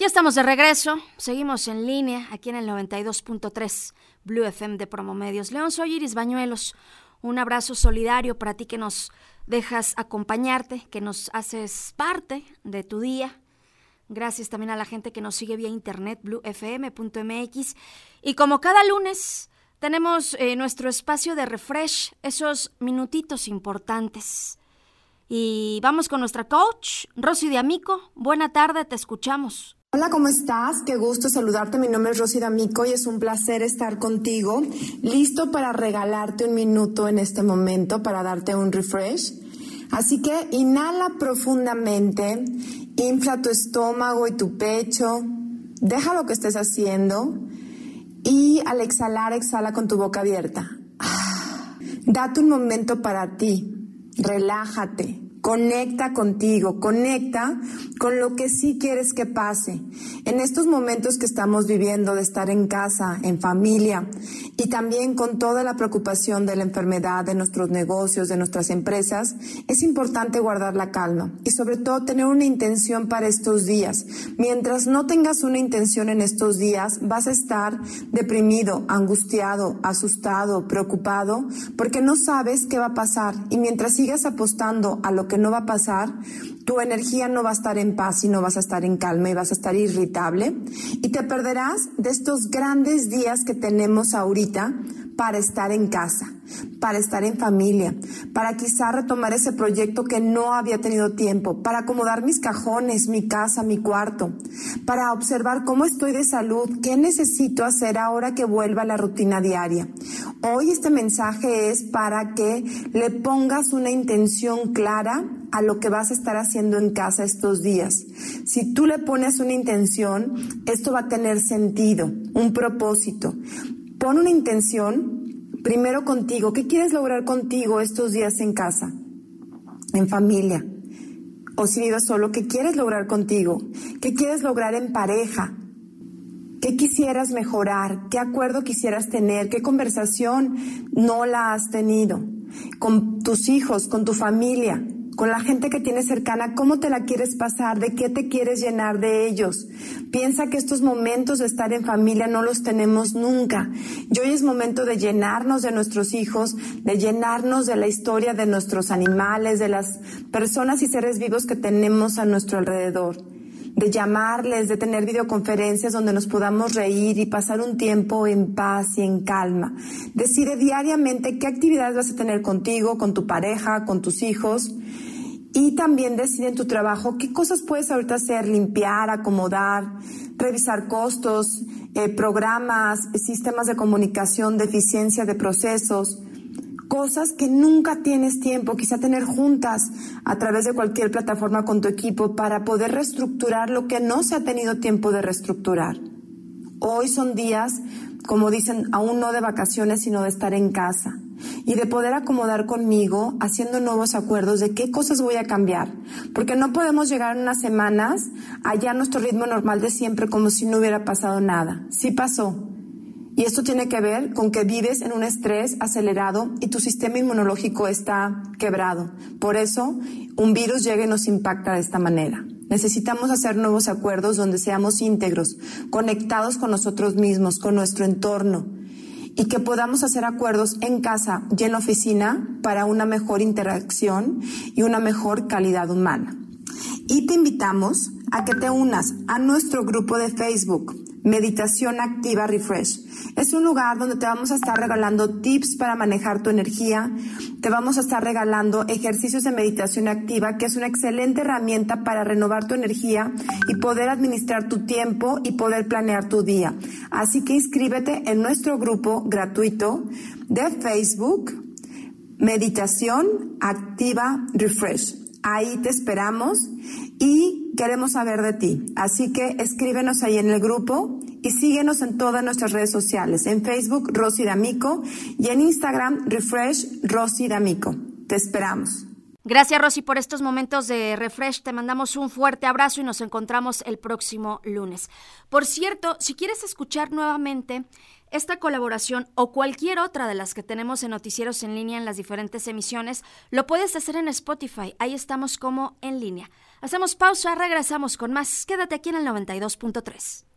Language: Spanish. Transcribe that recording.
Ya estamos de regreso, seguimos en línea aquí en el 92.3 Blue FM de Promomedios. León, soy Iris Bañuelos. Un abrazo solidario para ti que nos dejas acompañarte, que nos haces parte de tu día. Gracias también a la gente que nos sigue vía internet, bluefm.mx. Y como cada lunes, tenemos eh, nuestro espacio de refresh, esos minutitos importantes. Y vamos con nuestra coach, Rosy de Amico. Buena tarde, te escuchamos. Hola, ¿cómo estás? Qué gusto saludarte. Mi nombre es Rosy D'Amico y es un placer estar contigo, listo para regalarte un minuto en este momento para darte un refresh. Así que inhala profundamente, infla tu estómago y tu pecho, deja lo que estés haciendo y al exhalar, exhala con tu boca abierta. Date un momento para ti, relájate, Conecta contigo, conecta con lo que sí quieres que pase. En estos momentos que estamos viviendo de estar en casa, en familia y también con toda la preocupación de la enfermedad, de nuestros negocios, de nuestras empresas, es importante guardar la calma y sobre todo tener una intención para estos días. Mientras no tengas una intención en estos días, vas a estar deprimido, angustiado, asustado, preocupado, porque no sabes qué va a pasar. Y mientras sigas apostando a lo que no va a pasar, tu energía no va a estar en paz y no vas a estar en calma y vas a estar irritable. Y te perderás de estos grandes días que tenemos ahorita para estar en casa, para estar en familia, para quizá retomar ese proyecto que no había tenido tiempo, para acomodar mis cajones, mi casa, mi cuarto, para observar cómo estoy de salud, qué necesito hacer ahora que vuelva a la rutina diaria. Hoy este mensaje es para que le pongas una intención clara a lo que vas a estar haciendo en casa estos días. Si tú le pones una intención, esto va a tener sentido, un propósito. Pon una intención primero contigo. ¿Qué quieres lograr contigo estos días en casa? En familia. O si vives solo, ¿qué quieres lograr contigo? ¿Qué quieres lograr en pareja? ¿Qué quisieras mejorar? ¿Qué acuerdo quisieras tener? ¿Qué conversación no la has tenido? Con tus hijos, con tu familia con la gente que tienes cercana, cómo te la quieres pasar, de qué te quieres llenar de ellos. Piensa que estos momentos de estar en familia no los tenemos nunca. Y hoy es momento de llenarnos de nuestros hijos, de llenarnos de la historia de nuestros animales, de las personas y seres vivos que tenemos a nuestro alrededor de llamarles, de tener videoconferencias donde nos podamos reír y pasar un tiempo en paz y en calma. Decide diariamente qué actividades vas a tener contigo, con tu pareja, con tus hijos y también decide en tu trabajo qué cosas puedes ahorita hacer, limpiar, acomodar, revisar costos, eh, programas, sistemas de comunicación, de eficiencia de procesos, cosas que nunca tienes tiempo, quizá tener juntas a través de cualquier plataforma con tu equipo para poder reestructurar lo que no se ha tenido tiempo de reestructurar. Hoy son días, como dicen, aún no de vacaciones, sino de estar en casa y de poder acomodar conmigo haciendo nuevos acuerdos de qué cosas voy a cambiar. Porque no podemos llegar unas semanas allá a nuestro ritmo normal de siempre como si no hubiera pasado nada. Sí pasó. Y esto tiene que ver con que vives en un estrés acelerado y tu sistema inmunológico está quebrado. Por eso un virus llega y nos impacta de esta manera. Necesitamos hacer nuevos acuerdos donde seamos íntegros, conectados con nosotros mismos, con nuestro entorno, y que podamos hacer acuerdos en casa y en la oficina para una mejor interacción y una mejor calidad humana. Y te invitamos a que te unas a nuestro grupo de Facebook Meditación Activa Refresh. Es un lugar donde te vamos a estar regalando tips para manejar tu energía, te vamos a estar regalando ejercicios de meditación activa, que es una excelente herramienta para renovar tu energía y poder administrar tu tiempo y poder planear tu día. Así que inscríbete en nuestro grupo gratuito de Facebook Meditación Activa Refresh. Ahí te esperamos y queremos saber de ti. Así que escríbenos ahí en el grupo y síguenos en todas nuestras redes sociales. En Facebook, Rosy D'Amico y en Instagram, Refresh Rosy D'Amico. Te esperamos. Gracias Rosy por estos momentos de refresh. Te mandamos un fuerte abrazo y nos encontramos el próximo lunes. Por cierto, si quieres escuchar nuevamente esta colaboración o cualquier otra de las que tenemos en Noticieros en línea en las diferentes emisiones, lo puedes hacer en Spotify. Ahí estamos como en línea. Hacemos pausa, regresamos con más. Quédate aquí en el 92.3.